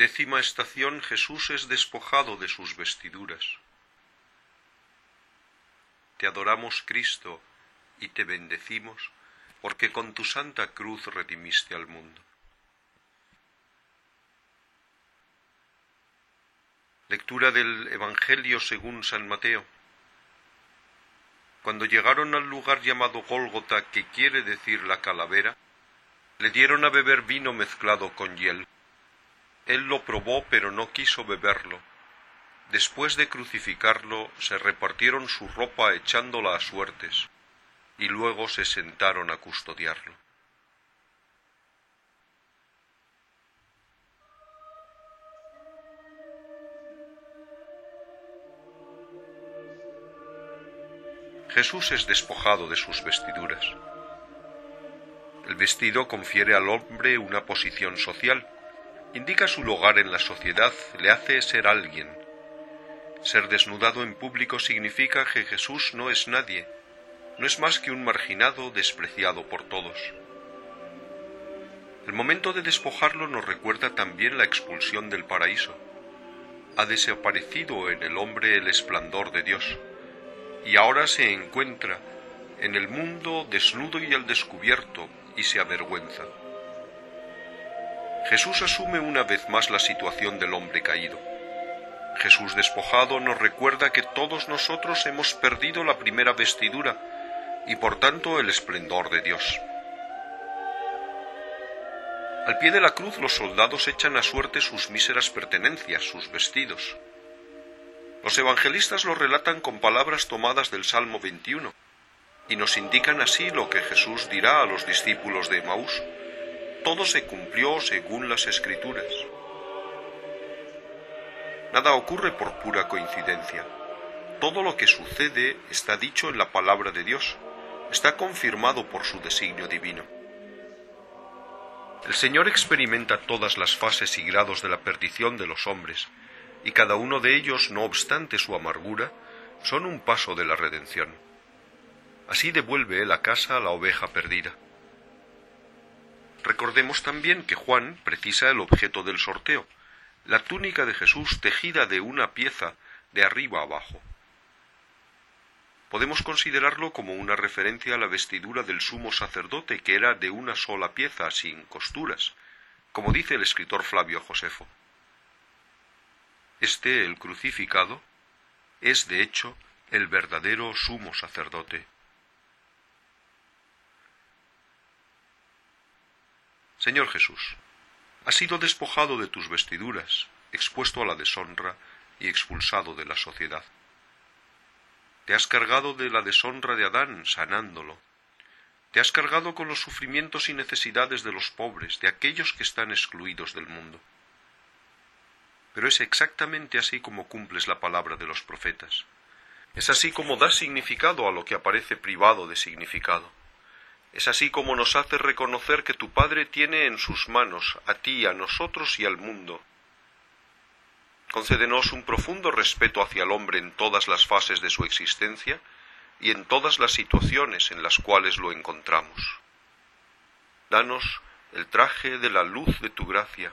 Décima estación Jesús es despojado de sus vestiduras. Te adoramos, Cristo, y te bendecimos, porque con tu santa cruz redimiste al mundo. Lectura del Evangelio según San Mateo. Cuando llegaron al lugar llamado Gólgota, que quiere decir la calavera, le dieron a beber vino mezclado con hiel. Él lo probó, pero no quiso beberlo. Después de crucificarlo, se repartieron su ropa echándola a suertes, y luego se sentaron a custodiarlo. Jesús es despojado de sus vestiduras. El vestido confiere al hombre una posición social, indica su lugar en la sociedad, le hace ser alguien. Ser desnudado en público significa que Jesús no es nadie, no es más que un marginado despreciado por todos. El momento de despojarlo nos recuerda también la expulsión del paraíso. Ha desaparecido en el hombre el esplendor de Dios y ahora se encuentra en el mundo desnudo y al descubierto y se avergüenza. Jesús asume una vez más la situación del hombre caído. Jesús despojado nos recuerda que todos nosotros hemos perdido la primera vestidura y por tanto el esplendor de Dios. Al pie de la cruz los soldados echan a suerte sus míseras pertenencias, sus vestidos. Los evangelistas lo relatan con palabras tomadas del Salmo 21 y nos indican así lo que Jesús dirá a los discípulos de Maús. Todo se cumplió según las escrituras. Nada ocurre por pura coincidencia. Todo lo que sucede está dicho en la palabra de Dios, está confirmado por su designio divino. El Señor experimenta todas las fases y grados de la perdición de los hombres, y cada uno de ellos, no obstante su amargura, son un paso de la redención. Así devuelve él a casa a la oveja perdida. Recordemos también que Juan precisa el objeto del sorteo, la túnica de Jesús tejida de una pieza de arriba abajo. Podemos considerarlo como una referencia a la vestidura del sumo sacerdote que era de una sola pieza, sin costuras, como dice el escritor Flavio Josefo. Este, el crucificado, es de hecho el verdadero sumo sacerdote. Señor Jesús, has sido despojado de tus vestiduras, expuesto a la deshonra y expulsado de la sociedad. Te has cargado de la deshonra de Adán, sanándolo. Te has cargado con los sufrimientos y necesidades de los pobres, de aquellos que están excluidos del mundo. Pero es exactamente así como cumples la palabra de los profetas. Es así como das significado a lo que aparece privado de significado. Es así como nos hace reconocer que tu Padre tiene en sus manos a ti, a nosotros y al mundo. Concédenos un profundo respeto hacia el hombre en todas las fases de su existencia y en todas las situaciones en las cuales lo encontramos. Danos el traje de la luz de tu gracia,